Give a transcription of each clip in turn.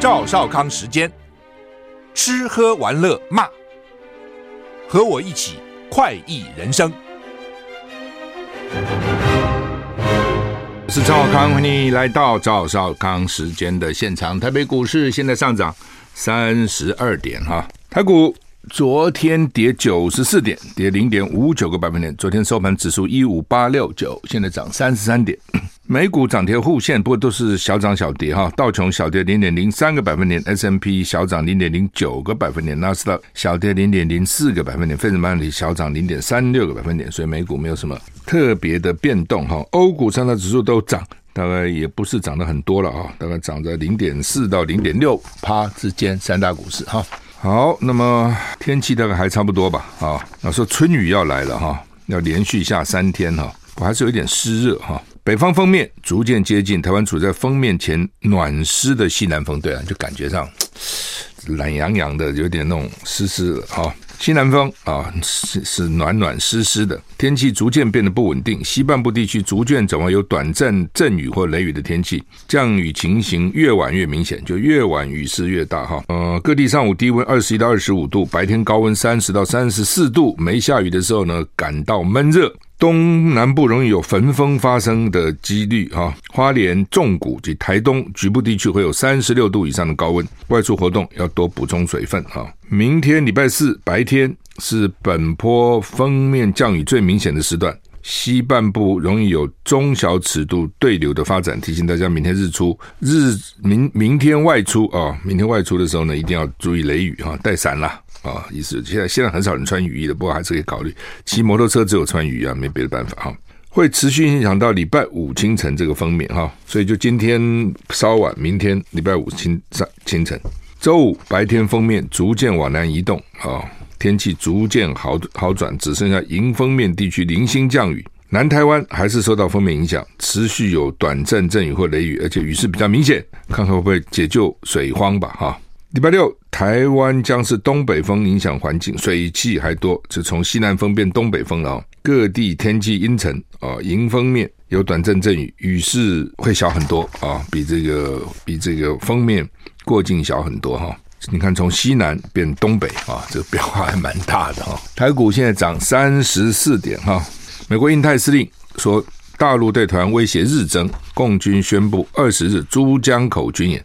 赵少康时间，吃喝玩乐骂，和我一起快意人生。我是赵少康，欢迎你来到赵少康时间的现场。台北股市现在上涨三十二点哈，台股昨天跌九十四点，跌零点五九个百分点。昨天收盘指数一五八六九，现在涨三十三点。美股涨跌互现，不过都是小涨小跌哈。道琼小跌零点零三个百分点，S&P 小涨零点零九个百分点，纳斯达小跌零点零四个百分点，费城半导体小涨零点三六个百分点。所以美股没有什么特别的变动哈。欧股三大指数都涨，大概也不是涨得很多了啊，大概涨在零点四到零点六趴之间。三大股市哈，好，那么天气大概还差不多吧啊。那说春雨要来了哈，要连续下三天哈，我还是有一点湿热哈。北方锋面逐渐接近台湾，处在风面前暖湿的西南风，对啊，就感觉上 懒洋洋的，有点那种湿湿的哈。西南风啊，是是暖暖湿湿的，天气逐渐变得不稳定。西半部地区逐渐转为有短暂阵雨或雷雨的天气，降雨情形越晚越明显，就越晚雨势越大哈。呃，各地上午低温二十一到二十五度，白天高温三十到三十四度。没下雨的时候呢，感到闷热。东南部容易有焚风发生的几率哈，花莲、纵谷及台东局部地区会有三十六度以上的高温，外出活动要多补充水分哈。明天礼拜四白天是本坡锋面降雨最明显的时段，西半部容易有中小尺度对流的发展，提醒大家明天日出日明明天外出啊，明天外出的时候呢，一定要注意雷雨哈，带伞啦。啊、意思现在现在很少人穿雨衣的，不过还是可以考虑。骑摩托车只有穿雨衣啊，没别的办法哈。会持续影响到礼拜五清晨这个封面哈，所以就今天稍晚，明天礼拜五清上清晨，周五白天封面逐渐往南移动啊、天气逐渐好好转，只剩下迎风面地区零星降雨。南台湾还是受到封面影响，持续有短暂阵雨或雷雨，而且雨势比较明显，看看会不会解救水荒吧哈。礼拜六，台湾将是东北风影响环境，水汽还多，就从西南风变东北风了。各地天气阴沉啊，迎风面有短阵阵雨，雨势会小很多啊，比这个比这个锋面过境小很多哈。你看，从西南变东北啊，这个变化还蛮大的哈。台股现在涨三十四点哈。美国印太司令说，大陆对台湾威胁日增，共军宣布二十日珠江口军演。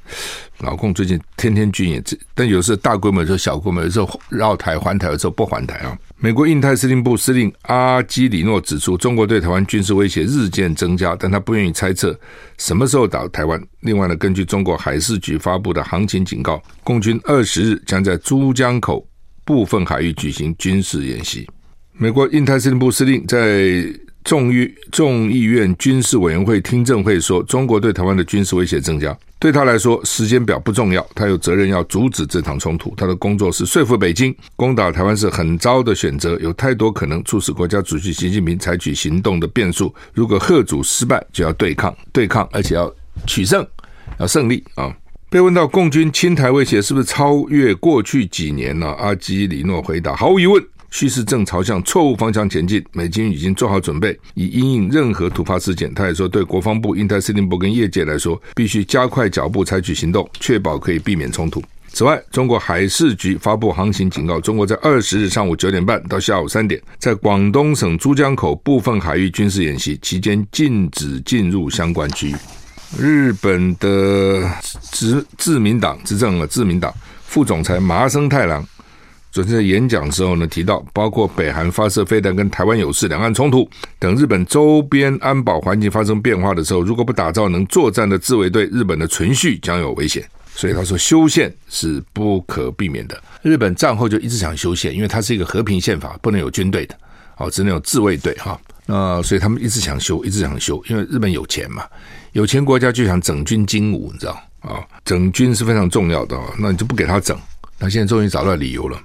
老共最近天天军演，但有时候大规模，有时候小规模，有时候绕台环台，有时候不环台啊。美国印太司令部司令阿基里诺指出，中国对台湾军事威胁日渐增加，但他不愿意猜测什么时候打台湾。另外呢，根据中国海事局发布的航情警告，共军二十日将在珠江口部分海域举行军事演习。美国印太司令部司令在。众议众议院军事委员会听证会说，中国对台湾的军事威胁增加，对他来说时间表不重要，他有责任要阻止这场冲突。他的工作是说服北京，攻打台湾是很糟的选择，有太多可能促使国家主席习近平采取行动的变数。如果贺主失败，就要对抗，对抗，而且要取胜，要胜利啊！被问到共军侵台威胁是不是超越过去几年呢？阿基里诺回答：毫无疑问。趋势正朝向错误方向前进，美军已经做好准备，以因应任何突发事件。他也说，对国防部、印太司令部跟业界来说，必须加快脚步采取行动，确保可以避免冲突。此外，中国海事局发布航行警告，中国在二十日上午九点半到下午三点，在广东省珠江口部分海域军事演习期间，禁止进入相关区域。日本的执自民党执政了，自民党副总裁麻生太郎。昨天在演讲的时候呢，提到包括北韩发射飞弹跟台湾有事、两岸冲突等日本周边安保环境发生变化的时候，如果不打造能作战的自卫队，日本的存续将有危险。所以他说修宪是不可避免的。日本战后就一直想修宪，因为它是一个和平宪法，不能有军队的，哦，只能有自卫队哈。那所以他们一直想修，一直想修，因为日本有钱嘛，有钱国家就想整军经武，你知道啊？整军是非常重要的，那你就不给他整。那现在终于找到理由了。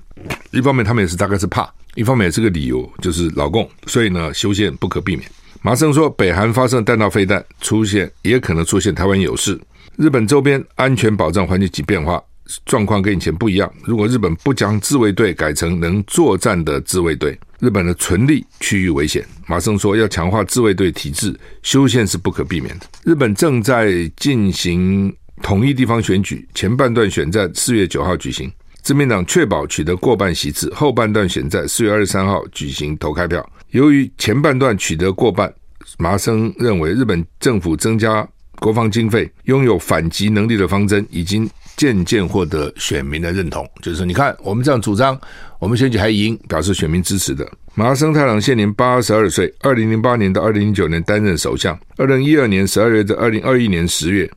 一方面他们也是大概是怕，一方面也是个理由，就是老共，所以呢，修宪不可避免。麻生说，北韩发射弹道飞弹出现，也可能出现台湾有事。日本周边安全保障环境及变化状况跟以前不一样。如果日本不将自卫队改成能作战的自卫队，日本的存立区域危险。麻生说，要强化自卫队体制，修宪是不可避免的。日本正在进行。统一地方选举，前半段选战四月九号举行，自民党确保取得过半席次，后半段选在四月二十三号举行投开票。由于前半段取得过半，麻生认为日本政府增加国防经费、拥有反击能力的方针已经渐渐获得选民的认同。就是说，你看我们这样主张，我们选举还赢，表示选民支持的。麻生太郎现年八十二岁，二零零八年到二零零九年担任首相，二零一二年十二月至二零二一年十月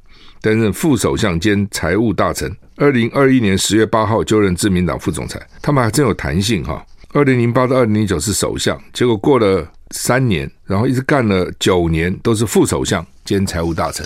担任副首相兼财务大臣，二零二一年十月八号就任自民党副总裁。他们还真有弹性哈。二零零八到二零零九是首相，结果过了三年，然后一直干了九年，都是副首相兼财务大臣。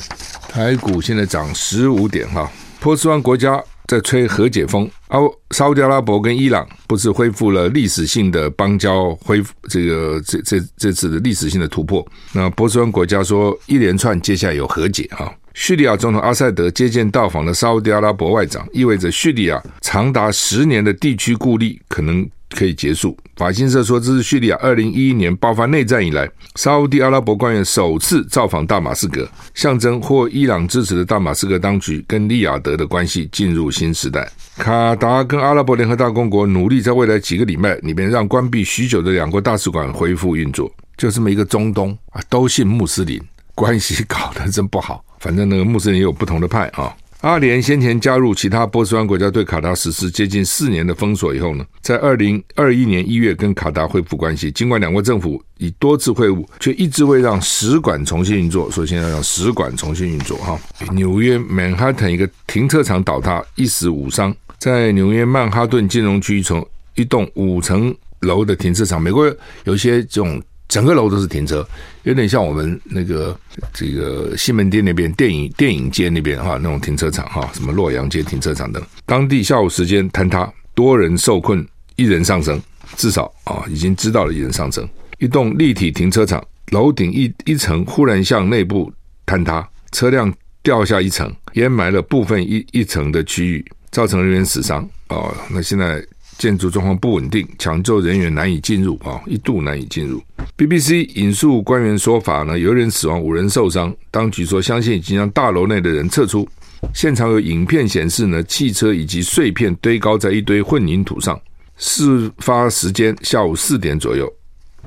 台股现在涨十五点哈，波斯湾国家。在吹和解风，阿沙乌地阿拉伯跟伊朗不是恢复了历史性的邦交，恢复这个这这这次的历史性的突破。那波斯湾国家说一连串接下来有和解哈。叙利亚总统阿塞德接见到访的沙乌地阿拉伯外长，意味着叙利亚长达十年的地区孤立可能。可以结束。法新社说，这是叙利亚二零一一年爆发内战以来，沙乌地阿拉伯官员首次造访大马士革，象征获伊朗支持的大马士革当局跟利雅得的关系进入新时代。卡达跟阿拉伯联合大公国努力在未来几个礼拜里面，让关闭许久的两国大使馆恢复运作。就这么一个中东啊，都信穆斯林，关系搞得真不好。反正那个穆斯林也有不同的派啊。阿联先前加入其他波斯湾国家对卡达实施接近四年的封锁以后呢，在二零二一年一月跟卡达恢复关系。尽管两国政府已多次会晤，却一直未让使馆重新运作。所以现在让使馆重新运作哈。纽约曼哈顿一个停车场倒塌，一死五伤。在纽约曼哈顿金融区，从一栋五层楼的停车场，美国有些这种。整个楼都是停车，有点像我们那个这个西门町那边电影电影街那边哈那种停车场哈，什么洛阳街停车场等。当地下午时间坍塌，多人受困，一人丧生，至少啊已经知道了一人丧生。一栋立体停车场楼顶一一层忽然向内部坍塌，车辆掉下一层，淹埋了部分一一层的区域，造成人员死伤。哦，那现在。建筑状况不稳定，抢救人员难以进入啊，一度难以进入。BBC 引述官员说法呢，有人死亡，五人受伤。当局说，相信已经让大楼内的人撤出。现场有影片显示呢，汽车以及碎片堆高在一堆混凝土上。事发时间下午四点左右，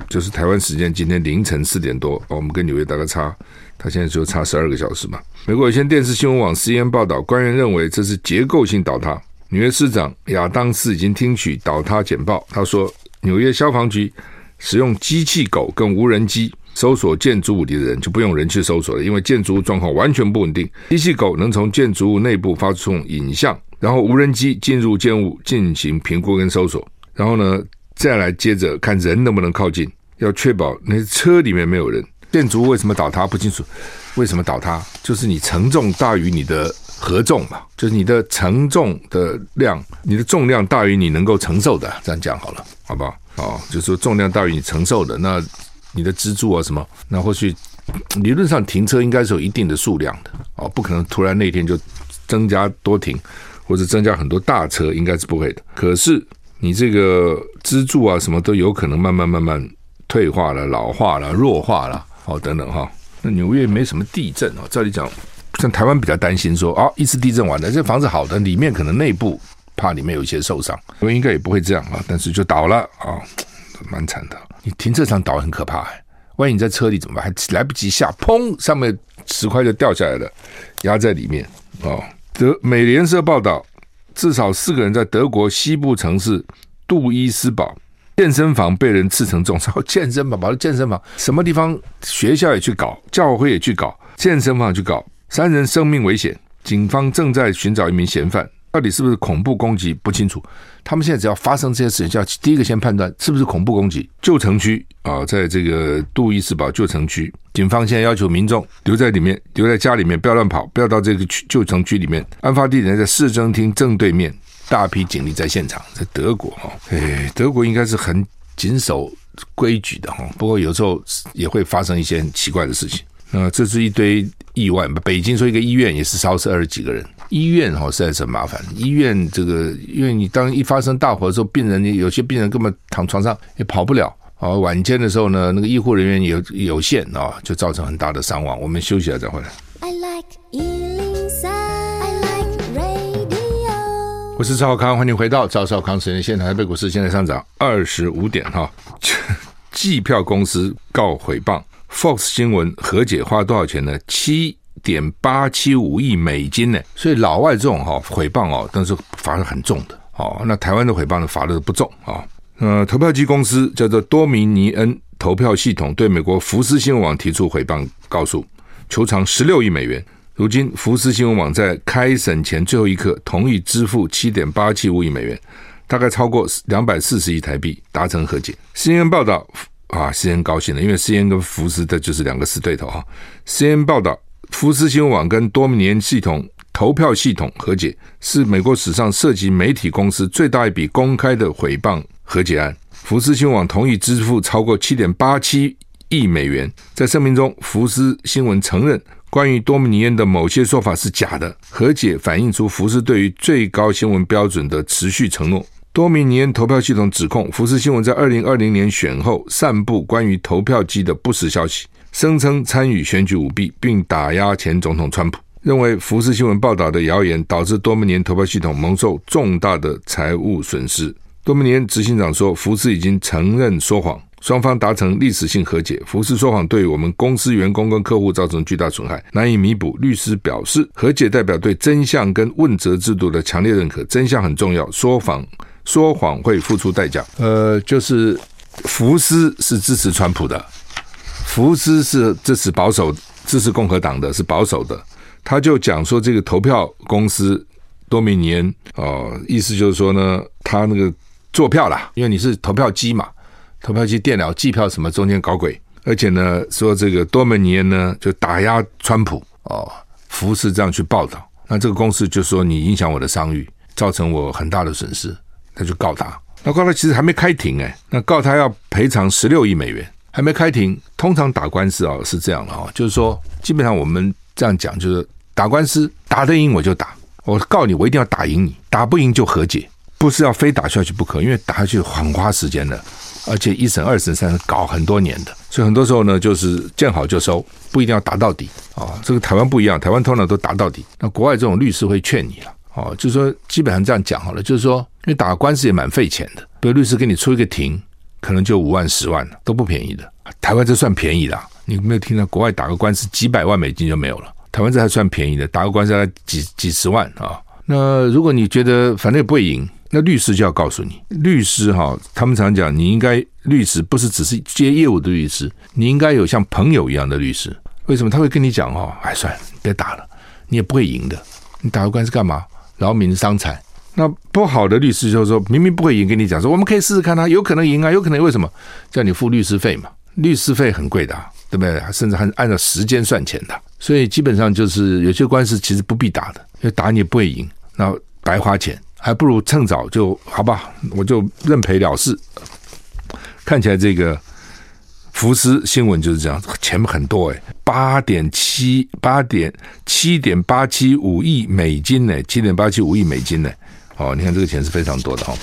就是台湾时间今天凌晨四点多。我们跟纽约大概差，他现在就差十二个小时嘛。美国有线电视新闻网 CNN 报道，官员认为这是结构性倒塌。纽约市长亚当斯已经听取倒塌简报。他说，纽约消防局使用机器狗跟无人机搜索建筑物里的人，就不用人去搜索了，因为建筑物状况完全不稳定。机器狗能从建筑物内部发送影像，然后无人机进入建物进行评估跟搜索，然后呢，再来接着看人能不能靠近，要确保那车里面没有人。建筑物为什么倒塌不清楚？为什么倒塌？就是你承重大于你的。合重嘛，就是你的承重的量，你的重量大于你能够承受的，这样讲好了，好不好？哦，就是说重量大于你承受的，那你的支柱啊什么，那或许理论上停车应该是有一定的数量的，哦，不可能突然那天就增加多停，或者增加很多大车，应该是不会的。可是你这个支柱啊什么都有可能慢慢慢慢退化了、老化了、弱化了，哦等等哈。那纽约没什么地震哦，照理讲。像台湾比较担心说啊，一次地震完了，这房子好的，里面可能内部怕里面有一些受伤，所以应该也不会这样啊，但是就倒了啊，蛮惨的。你停车场倒很可怕，万一你在车里怎么办？还来不及下，砰，上面石块就掉下来了，压在里面啊。德美联社报道，至少四个人在德国西部城市杜伊斯堡健身房被人刺成重伤。健身房，跑到健身房，什么地方？学校也去搞，教会也去搞，健身房去搞。三人生命危险，警方正在寻找一名嫌犯，到底是不是恐怖攻击不清楚。他们现在只要发生这些事情，就要第一个先判断是不是恐怖攻击。旧城区啊，在这个杜伊斯堡旧城区，警方现在要求民众留在里面，留在家里面，不要乱跑，不要到这个旧城区里面。案发地点在市政厅正对面，大批警力在现场。在德国哈，哎，德国应该是很谨守规矩的哈，不过有时候也会发生一些很奇怪的事情。那这是一堆意外。北京说一个医院也是烧死二十几个人，医院哈实在是很麻烦。医院这个，因为你当一发生大火的时候，病人有些病人根本躺床上也跑不了啊。晚间的时候呢，那个医护人员有有限啊，就造成很大的伤亡。我们休息了再回来。I like 我是赵少康，欢迎回到赵少康时间现场。台北股市现在上涨二十五点哈。计票公司告诽谤，Fox 新闻和解花多少钱呢？七点八七五亿美金呢。所以老外这种哈诽谤哦，但是罚的很重的哦。那台湾的诽谤呢，罚的不重啊。呃，投票机公司叫做多米尼恩投票系统，对美国福斯新闻网提出诽谤告诉，求偿十六亿美元。如今，福斯新闻网在开审前最后一刻同意支付七点八七五亿美元，大概超过两百四十亿台币，达成和解。CNN 报道啊，CN 高兴了，因为 CN 跟福斯的就是两个死对头哈。CN 报道，福斯新闻网跟多米尼恩系统投票系统和解，是美国史上涉及媒体公司最大一笔公开的诽谤和解案。福斯新闻网同意支付超过七点八七亿美元。在声明中，福斯新闻承认。关于多米尼恩的某些说法是假的，和解反映出福斯对于最高新闻标准的持续承诺。多米尼恩投票系统指控福斯新闻在二零二零年选后散布关于投票机的不实消息，声称参与选举舞弊，并打压前总统川普。认为福斯新闻报道的谣言导致多米尼恩投票系统蒙受重大的财务损失。多米尼恩执行长说，福斯已经承认说谎。双方达成历史性和解。福斯说谎对我们公司员工跟客户造成巨大损害，难以弥补。律师表示，和解代表对真相跟问责制度的强烈认可。真相很重要，说谎说谎会付出代价。呃，就是福斯是支持川普的，福斯是支持保守、支持共和党的，是保守的。他就讲说，这个投票公司多米尼恩哦，意思就是说呢，他那个做票啦，因为你是投票机嘛。投票机、电脑计票什么中间搞鬼，而且呢，说这个多米尼恩呢就打压川普哦，福斯这样去报道，那这个公司就说你影响我的商誉，造成我很大的损失，他就告他。那告他其实还没开庭哎，那告他要赔偿十六亿美元，还没开庭。通常打官司啊是这样的啊，就是说基本上我们这样讲，就是打官司打得赢我就打，我告你我一定要打赢你，打不赢就和解，不是要非打下去不可，因为打下去很花时间的。而且一审、二审、三审搞很多年的，所以很多时候呢，就是见好就收，不一定要打到底啊、这个台湾不一样，台湾通常都打到底。那国外这种律师会劝你了，哦，就是说基本上这样讲好了，就是说，因为打官司也蛮费钱的，比如律师给你出一个庭，可能就五万、十万都不便宜的。台湾这算便宜的，你没有听到国外打个官司几百万美金就没有了，台湾这还算便宜的，打个官司要几几十万啊、那如果你觉得反正也不会赢。那律师就要告诉你，律师哈，他们常讲，你应该律师不是只是接业务的律师，你应该有像朋友一样的律师。为什么他会跟你讲哦？哎，算了，别打了，你也不会赢的。你打个官司干嘛？劳民伤财。那不好的律师就是说，明明不会赢，跟你讲说，我们可以试试看啊，有可能赢啊，有可能为什么？叫你付律师费嘛？律师费很贵的，对不对？甚至还按照时间算钱的。所以基本上就是有些官司其实不必打的，因为打你也不会赢，那白花钱。还不如趁早就好吧，我就认赔了事。看起来这个福斯新闻就是这样，钱很多哎，八点七八点七点八七五亿美金呢，七点八七五亿美金呢。哦，你看这个钱是非常多的哈，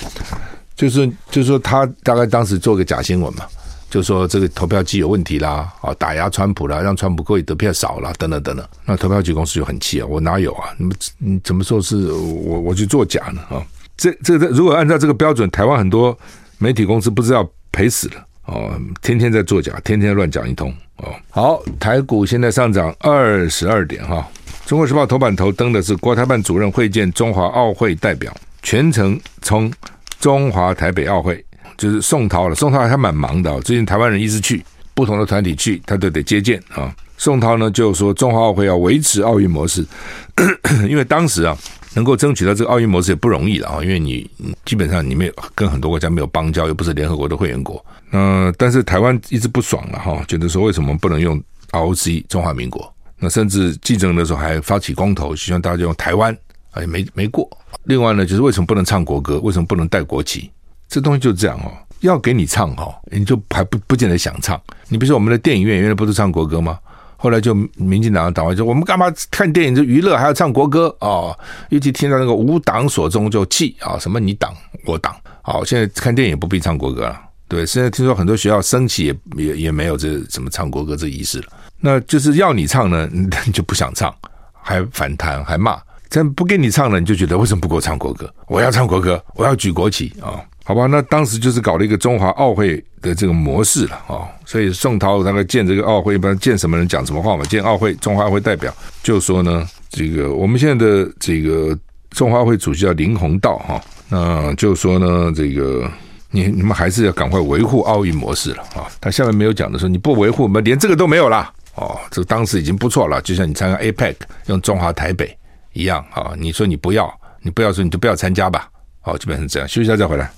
就是就是说他大概当时做个假新闻嘛。就说这个投票机有问题啦，啊，打压川普啦，让川普可以得票少啦，等等等等。那投票机公司就很气啊，我哪有啊？你们你怎么说是我我去作假呢？啊，这这个如果按照这个标准，台湾很多媒体公司不知道赔死了哦，天天在作假，天天乱讲一通哦。好，台股现在上涨二十二点哈。中国时报头版头登的是国台办主任会见中华奥会代表，全程从中华台北奥会。就是宋涛了，宋涛还蛮忙的。最近台湾人一直去不同的团体去，他都得接见啊。宋涛呢就说，中华奥会要维持奥运模式，因为当时啊能够争取到这个奥运模式也不容易了啊，因为你基本上你没有跟很多国家没有邦交，又不是联合国的会员国。嗯，但是台湾一直不爽了哈，觉得说为什么不能用 ROC 中华民国？那甚至记者的时候还发起公投，希望大家用台湾，哎没没过。另外呢，就是为什么不能唱国歌？为什么不能带国旗？这东西就是这样哦，要给你唱哦，你就还不不见得想唱。你比如说我们的电影院原来不是唱国歌吗？后来就民进党的党外就我们干嘛看电影就娱乐还要唱国歌哦，尤其听到那个无党所宗就气啊，什么你党我党。好，现在看电影不必唱国歌了。对，现在听说很多学校升旗也也也没有这什么唱国歌这仪式了。那就是要你唱呢，你就不想唱，还反弹还骂。真不给你唱了，你就觉得为什么不给我唱国歌？我要唱国歌，我要举国旗啊！好吧，那当时就是搞了一个中华奥会的这个模式了啊。所以宋涛他来见这个奥会，一般见什么人讲什么话嘛？见奥会中华会代表就说呢，这个我们现在的这个中华会主席叫林鸿道哈，那就说呢，这个你你们还是要赶快维护奥运模式了啊。他下面没有讲的说你不维护，我们连这个都没有了哦。这当时已经不错了，就像你参加 APEC 用中华台北。一样啊！你说你不要，你不要说你就不要参加吧。好，就变成这样。休息一下再回来。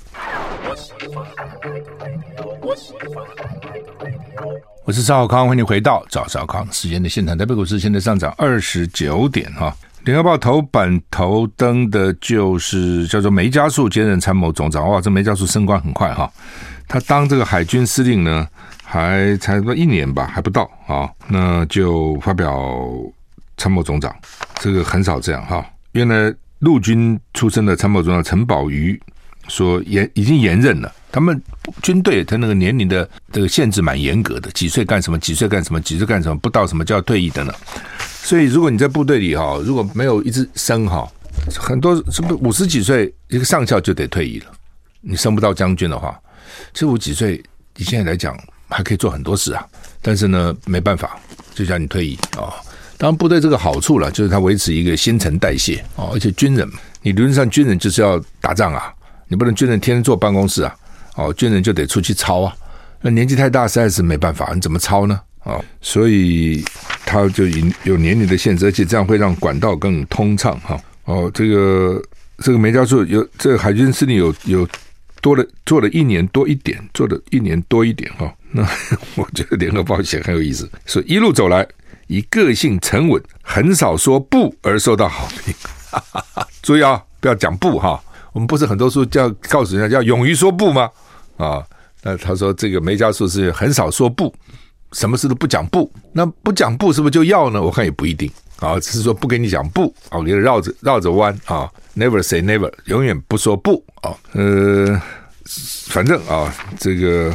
我是赵康，欢迎回到赵少康时间的现场。台北股市现在上涨二十九点哈。联合报头版头登的就是叫做梅家树兼任参谋总长。哇，这梅家树升官很快哈。他当这个海军司令呢，还才一年吧，还不到啊，那就发表。参谋总长，这个很少这样哈。原来陆军出身的参谋总长陈宝瑜说延已经延任了。他们军队他那个年龄的这个限制蛮严格的，几岁干什么，几岁干什么，几岁干什么，不到什么就要退役的呢。所以如果你在部队里哈，如果没有一直升哈，很多是不是五十几岁一个上校就得退役了？你升不到将军的话，其实五几岁你现在来讲还可以做很多事啊。但是呢，没办法，就叫你退役啊。当然，部队这个好处了，就是它维持一个新陈代谢哦。而且军人，你理论上军人就是要打仗啊，你不能军人天天坐办公室啊。哦，军人就得出去操啊。那年纪太大，实在是没办法，你怎么操呢？哦，所以他就有年龄的限制，而且这样会让管道更通畅哈。哦，这个这个梅教授有这个海军司令有有多了做了一年多一点，做了一年多一点哈。那 我觉得联合报写很有意思，说一路走来。以个性沉稳、很少说不而受到好评。注意啊，不要讲不哈。我们不是很多书叫告诉人家要勇于说不吗？啊，那他说这个梅家树是很少说不，什么事都不讲不。那不讲不是不是就要呢？我看也不一定啊，只是说不给你讲不啊，给你绕着绕着弯啊，never say never，永远不说不啊。呃，反正啊，这个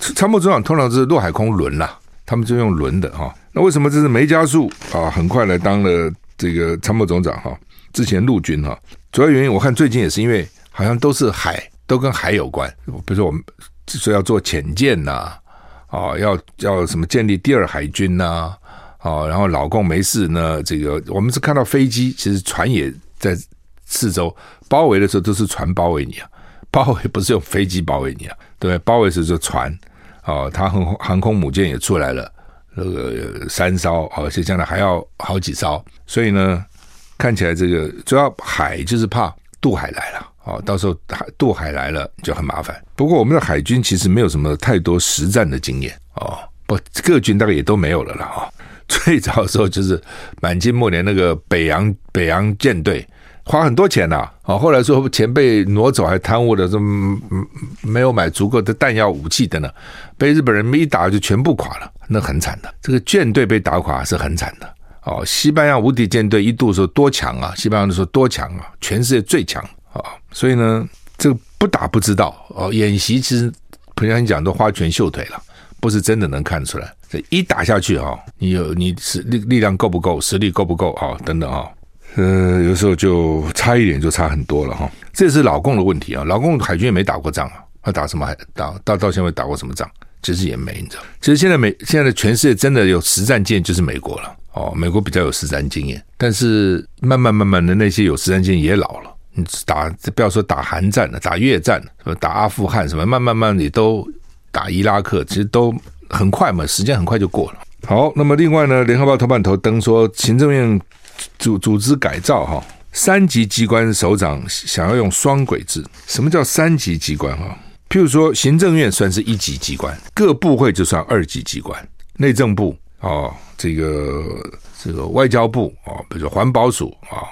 参谋总长通常是陆海空轮啦，他们就用轮的哈。为什么这是梅加速啊？很快来当了这个参谋总长哈。之前陆军哈，主要原因我看最近也是因为好像都是海，都跟海有关。比如说我们说要做潜舰呐，啊，要要什么建立第二海军呐，啊，然后老共没事呢，这个我们是看到飞机，其实船也在四周包围的时候都是船包围你啊，包围不是用飞机包围你啊，对，包围是说船，啊，它航航空母舰也出来了。这个三艘，而且将来还要好几艘，所以呢，看起来这个主要海就是怕渡海来了，哦，到时候海渡海来了就很麻烦。不过我们的海军其实没有什么太多实战的经验，哦，不，各军大概也都没有了啦，哈。最早的时候就是满清末年那个北洋北洋舰队。花很多钱呐，啊，后来说钱被挪走，还贪污了，这没有买足够的弹药、武器的呢，被日本人一打就全部垮了，那很惨的。这个舰队被打垮是很惨的。哦，西班牙无敌舰队一度说多强啊，西班牙的说多强啊，全世界最强啊，所以呢，这个不打不知道哦。演习其实平常讲都花拳绣腿了，不是真的能看出来。这一打下去啊，你有你实力力量够不够，实力够不够啊，等等啊。呃，有时候就差一点就差很多了哈，这是老共的问题啊。老共海军也没打过仗啊，他打什么海打到到现在打过什么仗？其实也没，你知道。其实现在美现在的全世界真的有实战舰就是美国了哦，美国比较有实战经验，但是慢慢慢慢的那些有实战经验也老了。你打不要说打韩战了，打越战什么打阿富汗什么，慢慢慢慢也都打伊拉克，其实都很快嘛，时间很快就过了。好，那么另外呢，联合报头版头登说行政院。组组织改造哈，三级机关首长想要用双轨制。什么叫三级机关哈？譬如说，行政院算是一级机关，各部会就算二级机关。内政部啊，这个这个外交部啊，比如说环保署啊，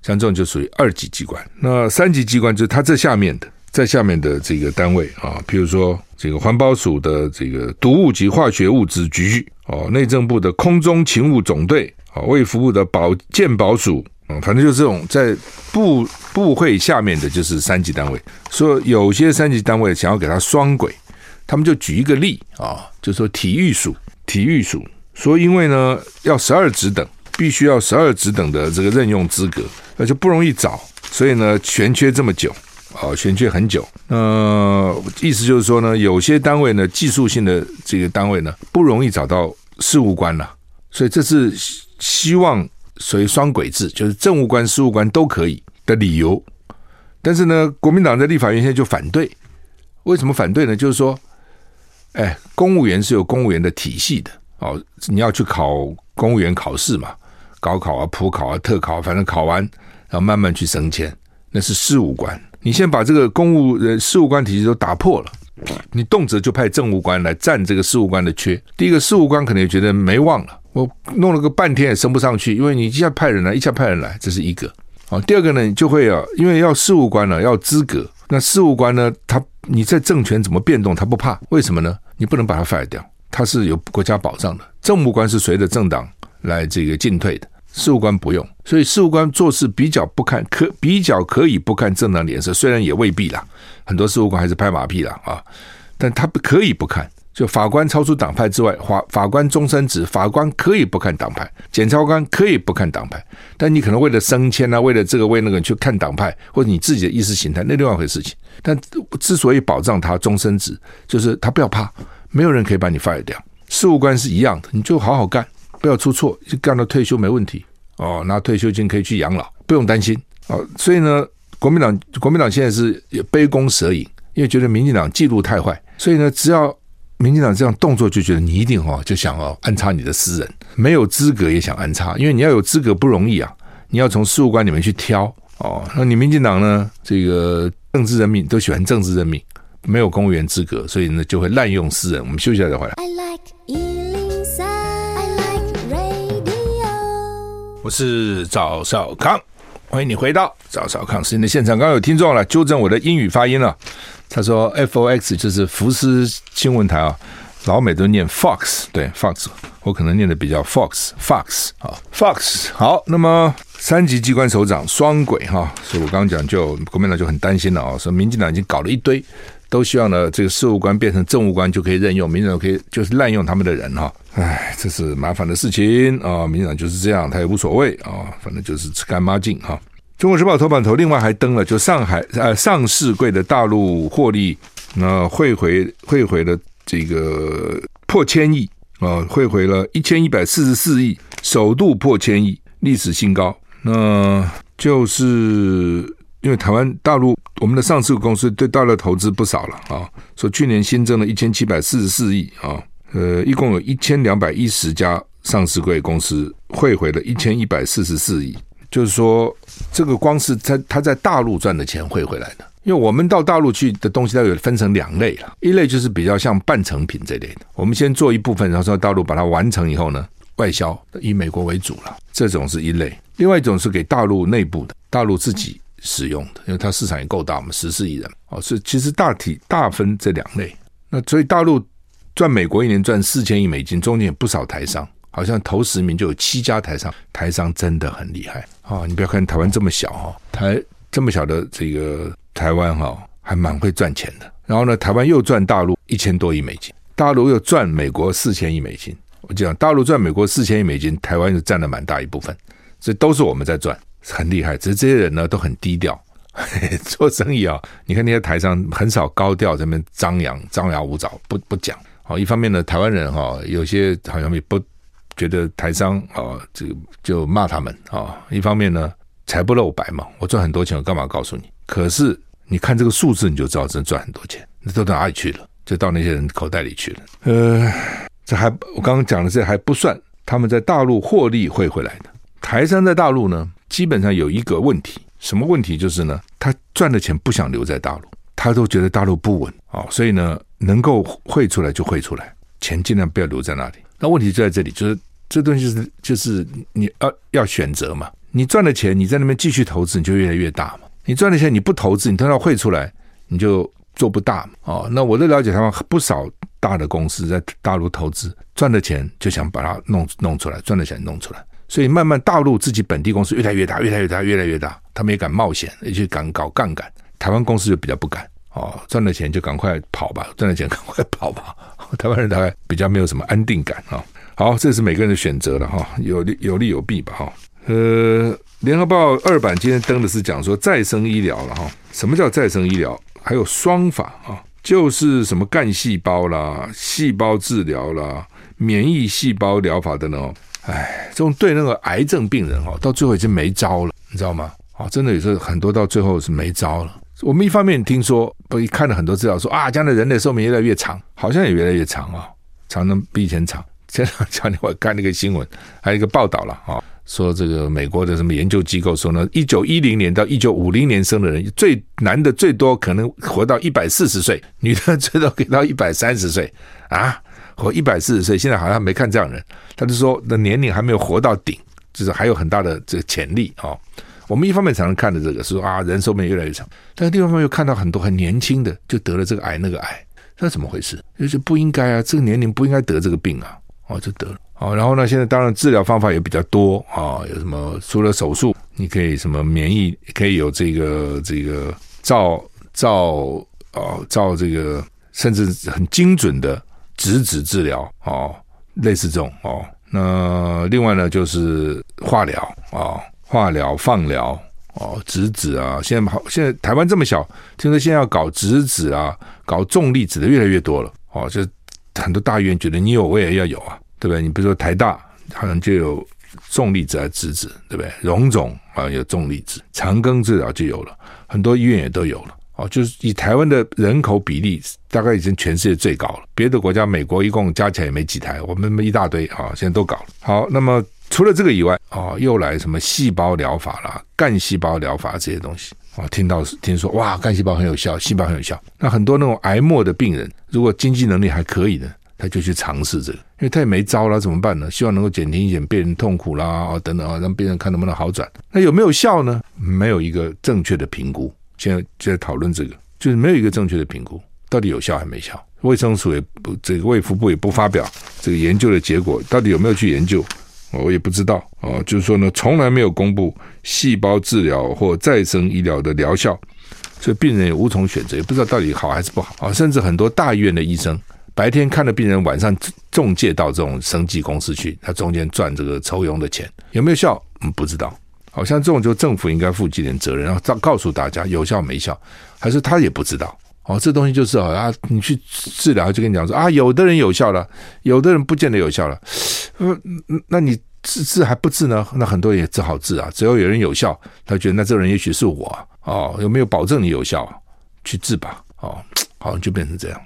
像这种就属于二级机关。那三级机关就是它这下面的，在下面的这个单位啊，譬如说这个环保署的这个毒物及化学物质局哦，内政部的空中勤务总队。为服务的保健保署，嗯，反正就是这种在部部会下面的就是三级单位。说有些三级单位想要给他双轨，他们就举一个例啊，就说体育署，体育署说因为呢要十二职等，必须要十二职等的这个任用资格，那就不容易找，所以呢，悬缺这么久，哦，悬缺很久。呃，意思就是说呢，有些单位呢，技术性的这个单位呢，不容易找到事务官了，所以这是希望属于双轨制，就是政务官、事务官都可以的理由。但是呢，国民党在立法院现在就反对，为什么反对呢？就是说，哎，公务员是有公务员的体系的哦，你要去考公务员考试嘛，高考啊、普考啊、特考，反正考完，然后慢慢去升迁，那是事务官。你先把这个公务人事务官体系都打破了，你动辄就派政务官来占这个事务官的缺。第一个事务官可能也觉得没望了，我弄了个半天也升不上去，因为你一下派人来，一下派人来，这是一个。哦，第二个呢，你就会啊，因为要事务官呢要资格，那事务官呢，他你在政权怎么变动，他不怕，为什么呢？你不能把他 fire 掉，他是有国家保障的。政务官是随着政党来这个进退的，事务官不用，所以事务官做事比较不看可比较可以不看政党脸色，虽然也未必啦，很多事务官还是拍马屁啦啊，但他不可以不看。就法官超出党派之外，法法官终身制，法官可以不看党派，检察官可以不看党派，但你可能为了升迁啊，为了这个为那个去看党派，或者你自己的意识形态，那另外一回事情。但之所以保障他终身制，就是他不要怕，没有人可以把你 fire 掉。事务官是一样的，你就好好干，不要出错，就干到退休没问题哦，拿退休金可以去养老，不用担心哦。所以呢，国民党国民党现在是杯弓蛇影，因为觉得民进党记录太坏，所以呢，只要。民进党这样动作就觉得你一定哦，就想哦安插你的私人，没有资格也想安插，因为你要有资格不容易啊，你要从事务官里面去挑哦。那你民进党呢？这个政治任命都喜欢政治任命，没有公务员资格，所以呢就会滥用私人。我们休息一下再回来。I like 103, I like radio。我是赵少康，欢迎你回到赵少康时间的现场。刚刚有听众来纠正我的英语发音了。他说：“FOX 就是福斯新闻台啊，老美都念 Fox，对 Fox，我可能念的比较 Fox，Fox 啊，Fox 好。那么三级机关首长双轨哈，所以我刚刚讲就国民党就很担心了啊，说民进党已经搞了一堆，都希望呢这个事务官变成政务官就可以任用，民进党可以就是滥用他们的人哈，哎，这是麻烦的事情啊，民进党就是这样，他也无所谓啊，反正就是吃干抹净哈。”中国时报头版头，另外还登了，就上海呃上市柜的大陆获利，那汇回汇回了这个破千亿啊，汇回了一千一百四十四亿，首度破千亿，历史新高。那就是因为台湾大陆我们的上市公司对大陆投资不少了啊，说去年新增了一千七百四十四亿啊，呃，一共有一千两百一十家上市柜公司汇回了一千一百四十四亿。就是说，这个光是他他在大陆赚的钱汇回来的，因为我们到大陆去的东西，它有分成两类了，一类就是比较像半成品这类的，我们先做一部分，然后到大陆把它完成以后呢，外销以美国为主了，这种是一类；另外一种是给大陆内部的，大陆自己使用的，因为它市场也够大嘛，十四亿人。哦，所以其实大体大分这两类。那所以大陆赚美国一年赚四千亿美金，中间有不少台商。好像头十名就有七家台商，台商真的很厉害啊！你不要看台湾这么小哈，台这么小的这个台湾哈，还蛮会赚钱的。然后呢，台湾又赚大陆一千多亿美金，大陆又赚美国四千亿美金。我讲大陆赚美国四千亿美金，台湾就占了蛮大一部分，这都是我们在赚，很厉害。只是这些人呢都很低调，做生意啊，你看那些台商很少高调在那边张扬张牙舞爪，不不讲。好，一方面呢，台湾人哈有些好像也不。觉得台商啊，这个就骂他们啊。一方面呢，财不露白嘛，我赚很多钱，我干嘛告诉你？可是你看这个数字，你就知道真赚很多钱，那都到哪里去了？就到那些人口袋里去了。呃，这还我刚刚讲的这还不算，他们在大陆获利汇回来的。台商在大陆呢，基本上有一个问题，什么问题？就是呢，他赚的钱不想留在大陆，他都觉得大陆不稳啊，所以呢，能够汇出来就汇出来，钱尽量不要留在那里。那问题就在这里，就是。这东西是就是你要要选择嘛，你赚了钱，你在那边继续投资，你就越来越大嘛。你赚了钱，你不投资，你等到汇出来，你就做不大嘛。哦，那我都了解台湾不少大的公司在大陆投资，赚的钱就想把它弄弄出来，赚的钱弄出来，所以慢慢大陆自己本地公司越来越大，越来越大，越来越大，他们也敢冒险，也去敢搞杠杆。台湾公司就比较不敢，哦，赚了钱就赶快跑吧，赚了钱赶快跑吧。台湾人大概比较没有什么安定感啊。好，这是每个人的选择了哈，有利有利有弊吧哈。呃，联合报二版今天登的是讲说再生医疗了哈。什么叫再生医疗？还有双法啊，就是什么干细胞啦、细胞治疗啦、免疫细胞疗法等等哦。哎，这种对那个癌症病人哈，到最后已经没招了，你知道吗？啊，真的有时候很多到最后是没招了。我们一方面听说，不看了很多资料说啊，将来人类寿命越来越长，好像也越来越长啊，长得比以前长。前两天我看那个新闻，还有一个报道了啊，说这个美国的什么研究机构说呢，一九一零年到一九五零年生的人，最男的最多可能活到一百四十岁，女的最多给到一百三十岁啊，活一百四十岁。现在好像没看这样人，他就说的年龄还没有活到顶，就是还有很大的这个潜力啊。我们一方面常常看的这个是说啊，人寿命越来越长，但是另一方面又看到很多很年轻的就得了这个癌那个癌，那怎么回事？就是不应该啊，这个年龄不应该得这个病啊。哦，就得了。好，然后呢，现在当然治疗方法也比较多啊，有什么除了手术，你可以什么免疫，可以有这个这个照照哦照这个，甚至很精准的直子治疗哦，类似这种哦。那另外呢，就是化疗啊，化疗、放疗哦，直子啊，现在好，现在台湾这么小，听说现在要搞直子啊，搞重粒子的越来越多了哦，就。很多大医院觉得你有我也要有啊，对不对？你比如说台大好像就有重粒子还是质，对不对？荣总啊有重粒子，长庚治疗就有了，很多医院也都有了。哦，就是以台湾的人口比例，大概已经全世界最高了。别的国家，美国一共加起来也没几台，我们一大堆啊，现在都搞了。好，那么除了这个以外，哦，又来什么细胞疗法啦、干细胞疗法这些东西。啊，听到听说哇，干细胞很有效，细胞很有效。那很多那种癌末的病人，如果经济能力还可以的，他就去尝试这个，因为他也没招了，怎么办呢？希望能够减轻一点病人痛苦啦，啊等等啊，让病人看能不能好转。那有没有效呢？没有一个正确的评估。现在就在讨论这个，就是没有一个正确的评估，到底有效还没效？卫生署也不，这个卫福部也不发表这个研究的结果，到底有没有去研究？我也不知道啊，就是说呢，从来没有公布细胞治疗或再生医疗的疗效，所以病人也无从选择，也不知道到底好还是不好啊。甚至很多大医院的医生白天看了病人，晚上中介到这种生技公司去，他中间赚这个抽佣的钱，有没有效？嗯，不知道。好像这种就政府应该负起点责任，然后告告诉大家有效没效，还是他也不知道。哦，这东西就是啊，你去治疗就跟你讲说啊，有的人有效了，有的人不见得有效了。呃，那你治治还不治呢？那很多人也只好治啊。只要有人有效，他觉得那这个人也许是我哦，有没有保证你有效？去治吧。哦，好像就变成这样。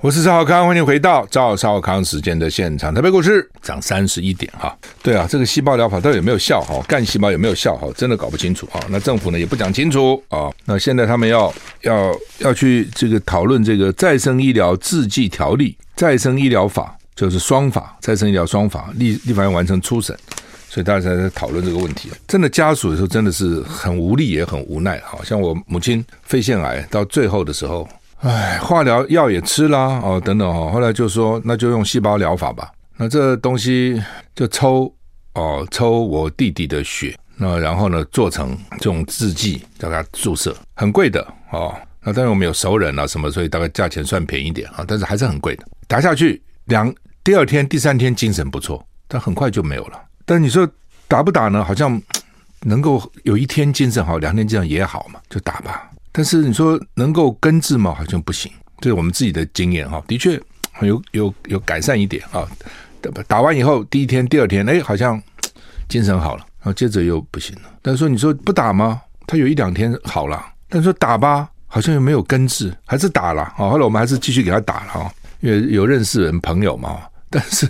我是赵少康，欢迎回到赵少康时间的现场。台北股市涨三十一点哈。对啊，这个细胞疗法到底有没有效哈？干细胞有没有效哈？真的搞不清楚啊。那政府呢也不讲清楚啊。那现在他们要要要去这个讨论这个再生医疗制剂条例、再生医疗法，就是双法，再生医疗双法立立法院完成初审，所以大家在讨论这个问题。真的家属的时候真的是很无力也很无奈。好像我母亲肺腺癌到最后的时候。哎，化疗药也吃啦，哦，等等哦，后来就说那就用细胞疗法吧。那这东西就抽哦，抽我弟弟的血，那然后呢做成这种制剂，叫他注射，很贵的哦。那当然我们有熟人啊什么，所以大概价钱算便宜点啊，但是还是很贵的。打下去两第二天、第三天精神不错，但很快就没有了。但你说打不打呢？好像能够有一天精神好，两天精神也好嘛，就打吧。但是你说能够根治吗？好像不行。这是我们自己的经验哈，的确有有有改善一点啊。打完以后，第一天、第二天，哎，好像精神好了，然后接着又不行了。但是说你说不打吗？他有一两天好了。但是说打吧，好像又没有根治，还是打了啊。后来我们还是继续给他打了哈，因为有认识人朋友嘛。但是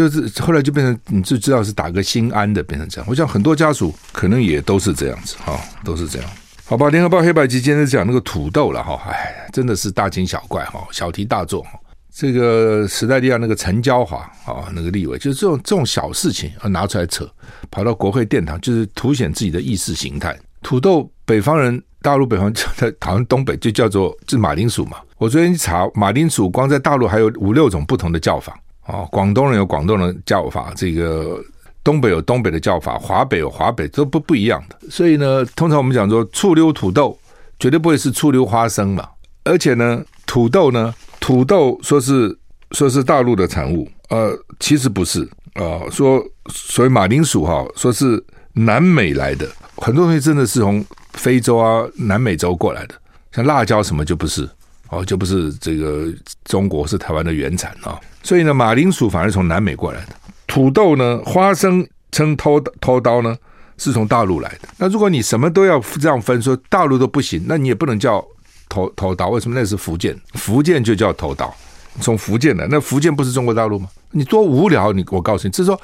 就是后来就变成你就知道是打个心安的，变成这样。我想很多家属可能也都是这样子哈，都是这样。好吧，联合报黑白集今天讲那个土豆了哈，哎，真的是大惊小怪哈，小题大做。这个时代力量那个陈椒华啊，那个立委，就是这种这种小事情啊拿出来扯，跑到国会殿堂，就是凸显自己的意识形态。土豆，北方人，大陆北方在好像东北就叫做就马铃薯嘛。我昨天一查，马铃薯光在大陆还有五六种不同的叫法哦，广东人有广东人叫法，这个。东北有东北的叫法，华北有华北，都不不一样的。所以呢，通常我们讲说醋溜土豆，绝对不会是醋溜花生嘛。而且呢，土豆呢，土豆说是说是大陆的产物，呃，其实不是啊、呃。说所谓马铃薯哈，说是南美来的，很多东西真的是从非洲啊、南美洲过来的，像辣椒什么就不是哦，就不是这个中国是台湾的原产啊。所以呢，马铃薯反而从南美过来的，土豆呢，花生称偷偷刀呢，是从大陆来的。那如果你什么都要这样分，说大陆都不行，那你也不能叫。偷偷刀，为什么那是福建？福建就叫偷刀，从福建来。那福建不是中国大陆吗？你多无聊！你我告诉你，就是说，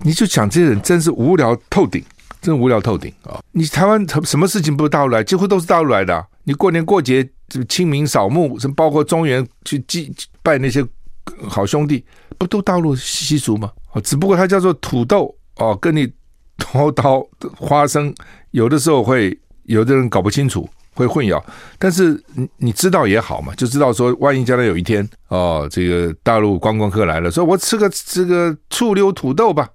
你就讲这些人真是无聊透顶，真无聊透顶啊！你台湾什么事情不是大陆来？几乎都是大陆来的。你过年过节，清明扫墓，什么包括中原去祭拜那些好兄弟，不都大陆习俗吗？只不过它叫做土豆哦，跟你刀刀花生，有的时候会有的人搞不清楚。会混淆，但是你你知道也好嘛，就知道说，万一将来有一天哦，这个大陆观光客来了，说我吃个这个醋溜土豆吧，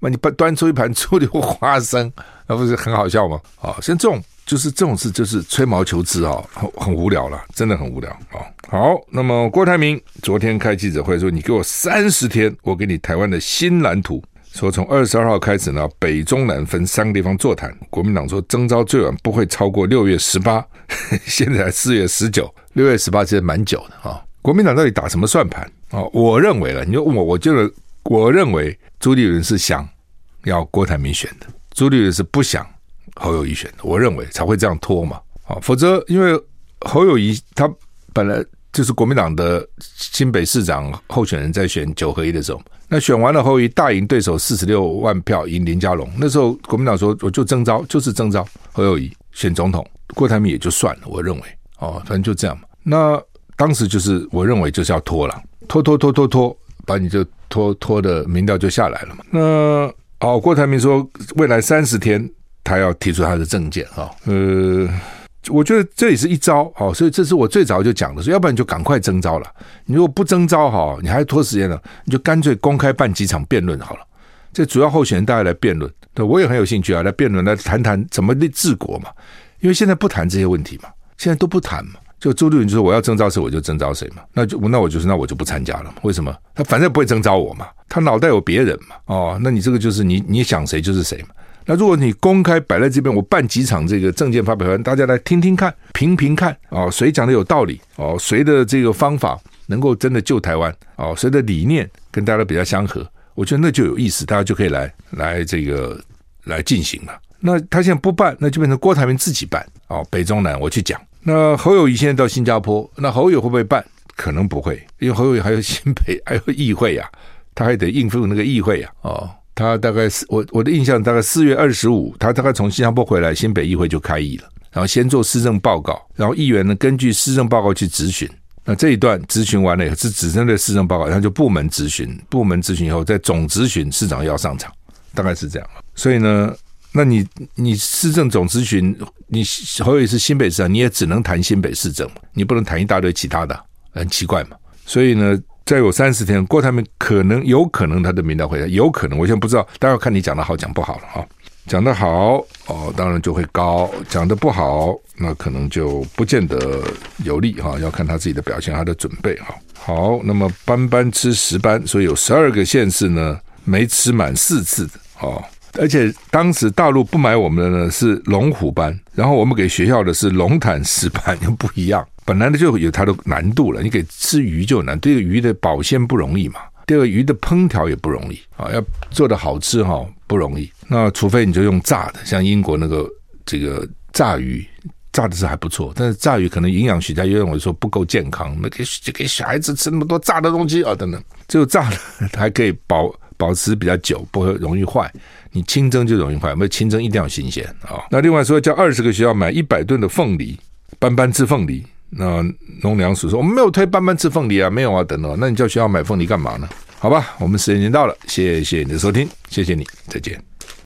那你端端出一盘醋溜花生，那不是很好笑吗？哦，像这种就是这种事，就是吹毛求疵啊、哦，很很无聊了，真的很无聊啊、哦。好，那么郭台铭昨天开记者会说，你给我三十天，我给你台湾的新蓝图。说从二十二号开始呢，北中南分三个地方座谈。国民党说征召最晚不会超过六月十八，现在四月十九，六月十八其实蛮久的啊。国民党到底打什么算盘啊？我认为了，你就问我，我就是我认为朱立伦是想要郭台铭选的，朱立伦是不想侯友谊选的。我认为才会这样拖嘛。啊，否则因为侯友谊他本来就是国民党的新北市长候选人，在选九合一的时候。那选完了侯友谊大赢对手四十六万票赢林佳龙。那时候国民党说，我就征召，就是征召侯友谊选总统，郭台铭也就算了。我认为，哦，反正就这样嘛。那当时就是我认为就是要拖了，拖拖拖拖拖，把你就拖拖的民调就下来了嘛。那哦，郭台铭说未来三十天他要提出他的政见啊，呃。我觉得这也是一招哦，所以这是我最早就讲的，说要不然就赶快征召了。你如果不征召哈，你还拖时间了，你就干脆公开办几场辩论好了。这主要候选人大家来辩论，对，我也很有兴趣啊，来辩论来谈谈怎么治国嘛。因为现在不谈这些问题嘛，现在都不谈嘛。就朱立伦就说我要征召谁我就征召谁嘛，那就那我就是那我就不参加了。为什么？他反正不会征召我嘛，他脑袋有别人嘛。哦，那你这个就是你你想谁就是谁嘛。那如果你公开摆在这边，我办几场这个政见发表会，大家来听听看，评评看啊，谁讲的有道理哦，谁的这个方法能够真的救台湾哦，谁的理念跟大家比较相合，我觉得那就有意思，大家就可以来来这个来进行了。那他现在不办，那就变成郭台铭自己办哦，北中南我去讲。那侯友宜现在到新加坡，那侯友会不会办？可能不会，因为侯友宜还有新北还有议会呀、他还得应付那个议会呀、哦。他大概是我我的印象，大概四月二十五，他大概从新加坡回来，新北议会就开议了，然后先做施政报告，然后议员呢根据施政报告去咨询。那这一段咨询完了以后，是只针对施政报告，然后就部门咨询，部门咨询以后再总咨询，市长要上场，大概是这样。所以呢，那你你市政总咨询，你侯友是新北市长，你也只能谈新北市政，你不能谈一大堆其他的，很奇怪嘛。所以呢。再有三十天，郭台铭可能有可能他的民调会有可能，我现在不知道，待会看你讲的好讲不好了啊。讲的好哦，当然就会高；讲的不好，那可能就不见得有利哈。要看他自己的表现，他的准备哈。好，那么班班吃十班，所以有十二个县市呢没吃满四次的哦。而且当时大陆不买我们的呢是龙虎班，然后我们给学校的是龙潭石斑，又不一样。本来呢就有它的难度了，你给吃鱼就难，这个鱼的保鲜不容易嘛，第二个鱼的烹调也不容易啊，要做的好吃哈不容易。那除非你就用炸的，像英国那个这个炸鱼，炸的是还不错，但是炸鱼可能营养学家又认为说不够健康，那给给小孩子吃那么多炸的东西啊等等，只有炸的还可以保保持比较久，不会容易坏。你清蒸就容易坏，没有清蒸一定要新鲜啊。那另外说叫二十个学校买一百吨的凤梨，斑斑吃凤梨。那农粮署说我们没有推斑斑吃凤梨啊，没有啊，等等，那你叫学校买凤梨干嘛呢？好吧，我们时间已经到了，谢谢你的收听，谢谢你，再见。